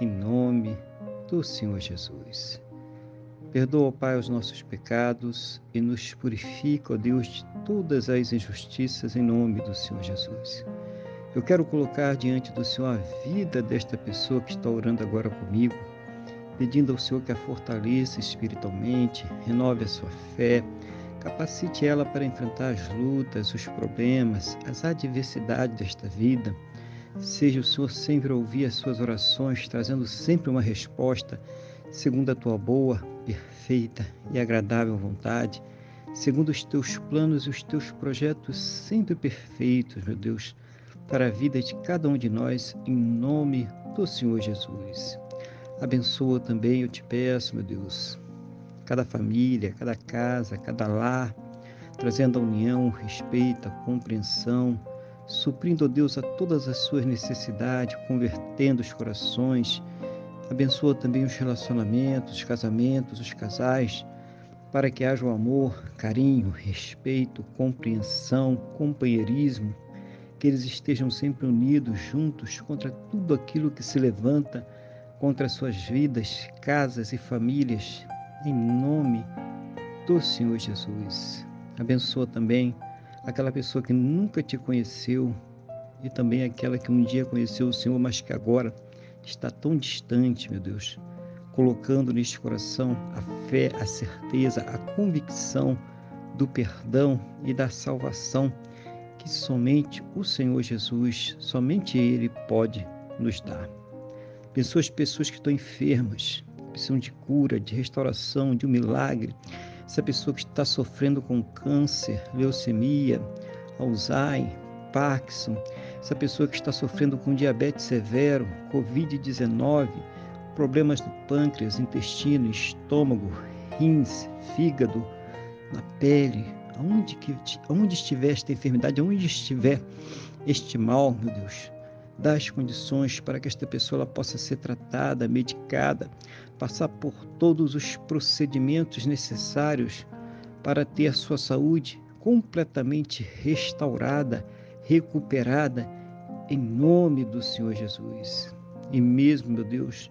em nome do Senhor Jesus. Perdoa, Pai, os nossos pecados e nos purifica, ó Deus, de todas as injustiças em nome do Senhor Jesus. Eu quero colocar diante do Senhor a vida desta pessoa que está orando agora comigo, pedindo ao Senhor que a fortaleça espiritualmente, renove a sua fé, capacite ela para enfrentar as lutas, os problemas, as adversidades desta vida Seja o Senhor sempre ouvir as suas orações, trazendo sempre uma resposta segundo a tua boa, perfeita e agradável vontade, segundo os teus planos e os teus projetos sempre perfeitos, meu Deus, para a vida de cada um de nós, em nome do Senhor Jesus. Abençoa também, eu te peço, meu Deus, cada família, cada casa, cada lar, trazendo a união, respeito, a compreensão, suprindo, ó Deus, a todas as suas necessidades, convertendo os corações. Abençoa também os relacionamentos, os casamentos, os casais, para que haja o amor, carinho, respeito, compreensão, companheirismo, que eles estejam sempre unidos, juntos, contra tudo aquilo que se levanta contra suas vidas, casas e famílias, em nome do Senhor Jesus. Abençoa também aquela pessoa que nunca te conheceu e também aquela que um dia conheceu o Senhor, mas que agora está tão distante, meu Deus, colocando neste coração a fé, a certeza, a convicção do perdão e da salvação que somente o Senhor Jesus, somente Ele pode nos dar. Pessoas, pessoas que estão enfermas, precisam de cura, de restauração, de um milagre, essa pessoa que está sofrendo com câncer, leucemia, Alzheimer, Parkinson, essa pessoa que está sofrendo com diabetes severo, Covid-19, problemas do pâncreas, intestino, estômago, rins, fígado, na pele, aonde, que, aonde estiver esta enfermidade, aonde estiver este mal, meu Deus, dá as condições para que esta pessoa possa ser tratada, medicada, passar por todos os procedimentos necessários para ter a sua saúde completamente restaurada, recuperada, em nome do Senhor Jesus. E mesmo, meu Deus,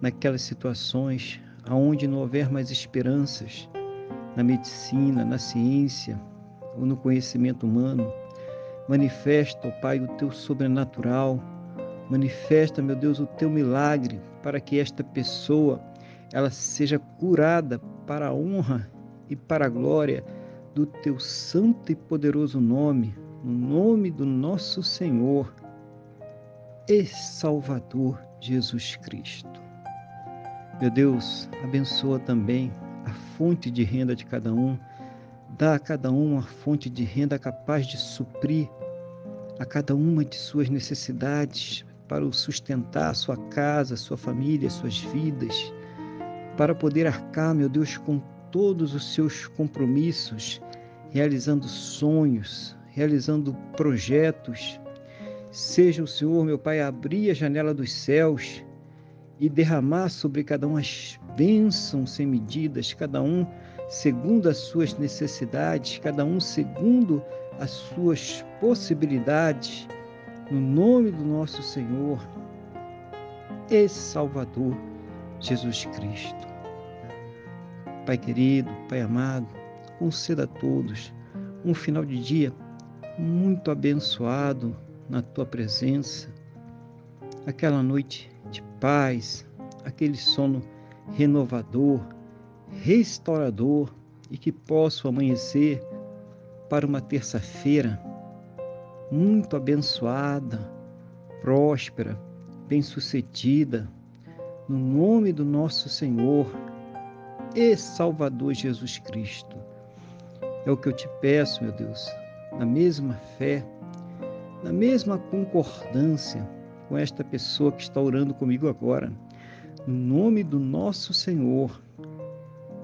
naquelas situações aonde não houver mais esperanças na medicina, na ciência ou no conhecimento humano, Manifesta, ó Pai, o teu sobrenatural. Manifesta, meu Deus, o teu milagre para que esta pessoa ela seja curada para a honra e para a glória do teu santo e poderoso nome, no nome do nosso Senhor e Salvador Jesus Cristo. Meu Deus, abençoa também a fonte de renda de cada um, dá a cada um uma fonte de renda capaz de suprir a cada uma de suas necessidades para o sustentar sua casa, sua família, suas vidas, para poder arcar, meu Deus, com todos os seus compromissos, realizando sonhos, realizando projetos. Seja o Senhor, meu Pai, abrir a janela dos céus e derramar sobre cada um as bênçãos sem medidas, cada um segundo as suas necessidades, cada um segundo as suas possibilidades, no nome do nosso Senhor e Salvador Jesus Cristo. Pai querido, Pai amado, conceda a todos um final de dia muito abençoado na tua presença, aquela noite de paz, aquele sono renovador restaurador e que posso amanhecer para uma terça-feira muito abençoada, próspera, bem-sucedida, no nome do nosso Senhor e Salvador Jesus Cristo. É o que eu te peço, meu Deus, na mesma fé, na mesma concordância com esta pessoa que está orando comigo agora, no nome do nosso Senhor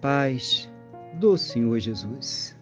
paz do Senhor Jesus.